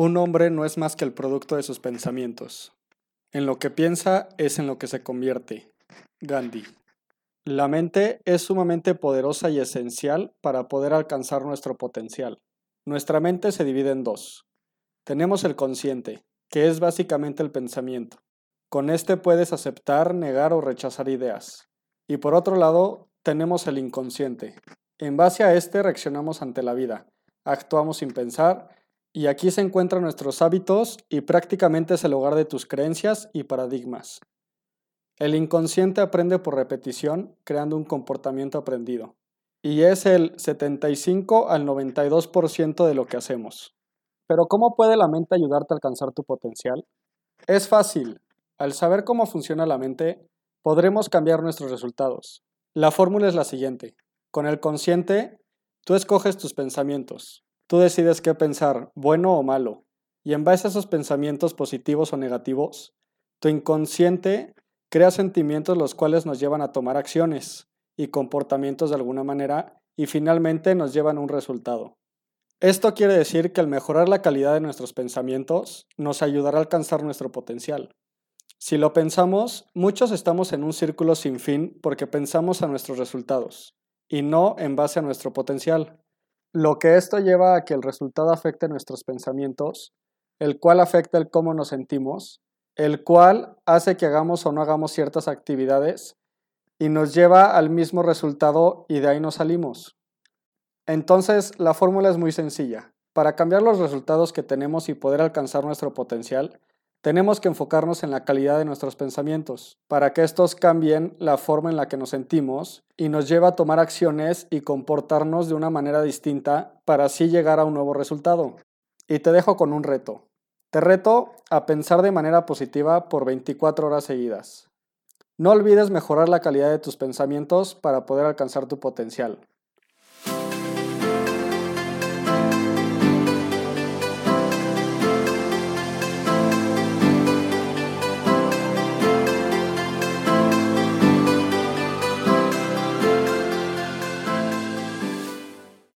Un hombre no es más que el producto de sus pensamientos. En lo que piensa es en lo que se convierte. Gandhi. La mente es sumamente poderosa y esencial para poder alcanzar nuestro potencial. Nuestra mente se divide en dos. Tenemos el consciente, que es básicamente el pensamiento. Con este puedes aceptar, negar o rechazar ideas. Y por otro lado, tenemos el inconsciente. En base a este reaccionamos ante la vida, actuamos sin pensar y aquí se encuentran nuestros hábitos y prácticamente es el hogar de tus creencias y paradigmas. El inconsciente aprende por repetición, creando un comportamiento aprendido. Y es el 75 al 92% de lo que hacemos. Pero ¿cómo puede la mente ayudarte a alcanzar tu potencial? Es fácil. Al saber cómo funciona la mente, podremos cambiar nuestros resultados. La fórmula es la siguiente. Con el consciente, tú escoges tus pensamientos, Tú decides qué pensar, bueno o malo, y en base a esos pensamientos positivos o negativos, tu inconsciente crea sentimientos los cuales nos llevan a tomar acciones y comportamientos de alguna manera y finalmente nos llevan a un resultado. Esto quiere decir que al mejorar la calidad de nuestros pensamientos nos ayudará a alcanzar nuestro potencial. Si lo pensamos, muchos estamos en un círculo sin fin porque pensamos a nuestros resultados y no en base a nuestro potencial. Lo que esto lleva a que el resultado afecte nuestros pensamientos, el cual afecta el cómo nos sentimos, el cual hace que hagamos o no hagamos ciertas actividades y nos lleva al mismo resultado y de ahí nos salimos. Entonces, la fórmula es muy sencilla. Para cambiar los resultados que tenemos y poder alcanzar nuestro potencial, tenemos que enfocarnos en la calidad de nuestros pensamientos, para que estos cambien la forma en la que nos sentimos y nos lleva a tomar acciones y comportarnos de una manera distinta para así llegar a un nuevo resultado. Y te dejo con un reto. Te reto a pensar de manera positiva por 24 horas seguidas. No olvides mejorar la calidad de tus pensamientos para poder alcanzar tu potencial.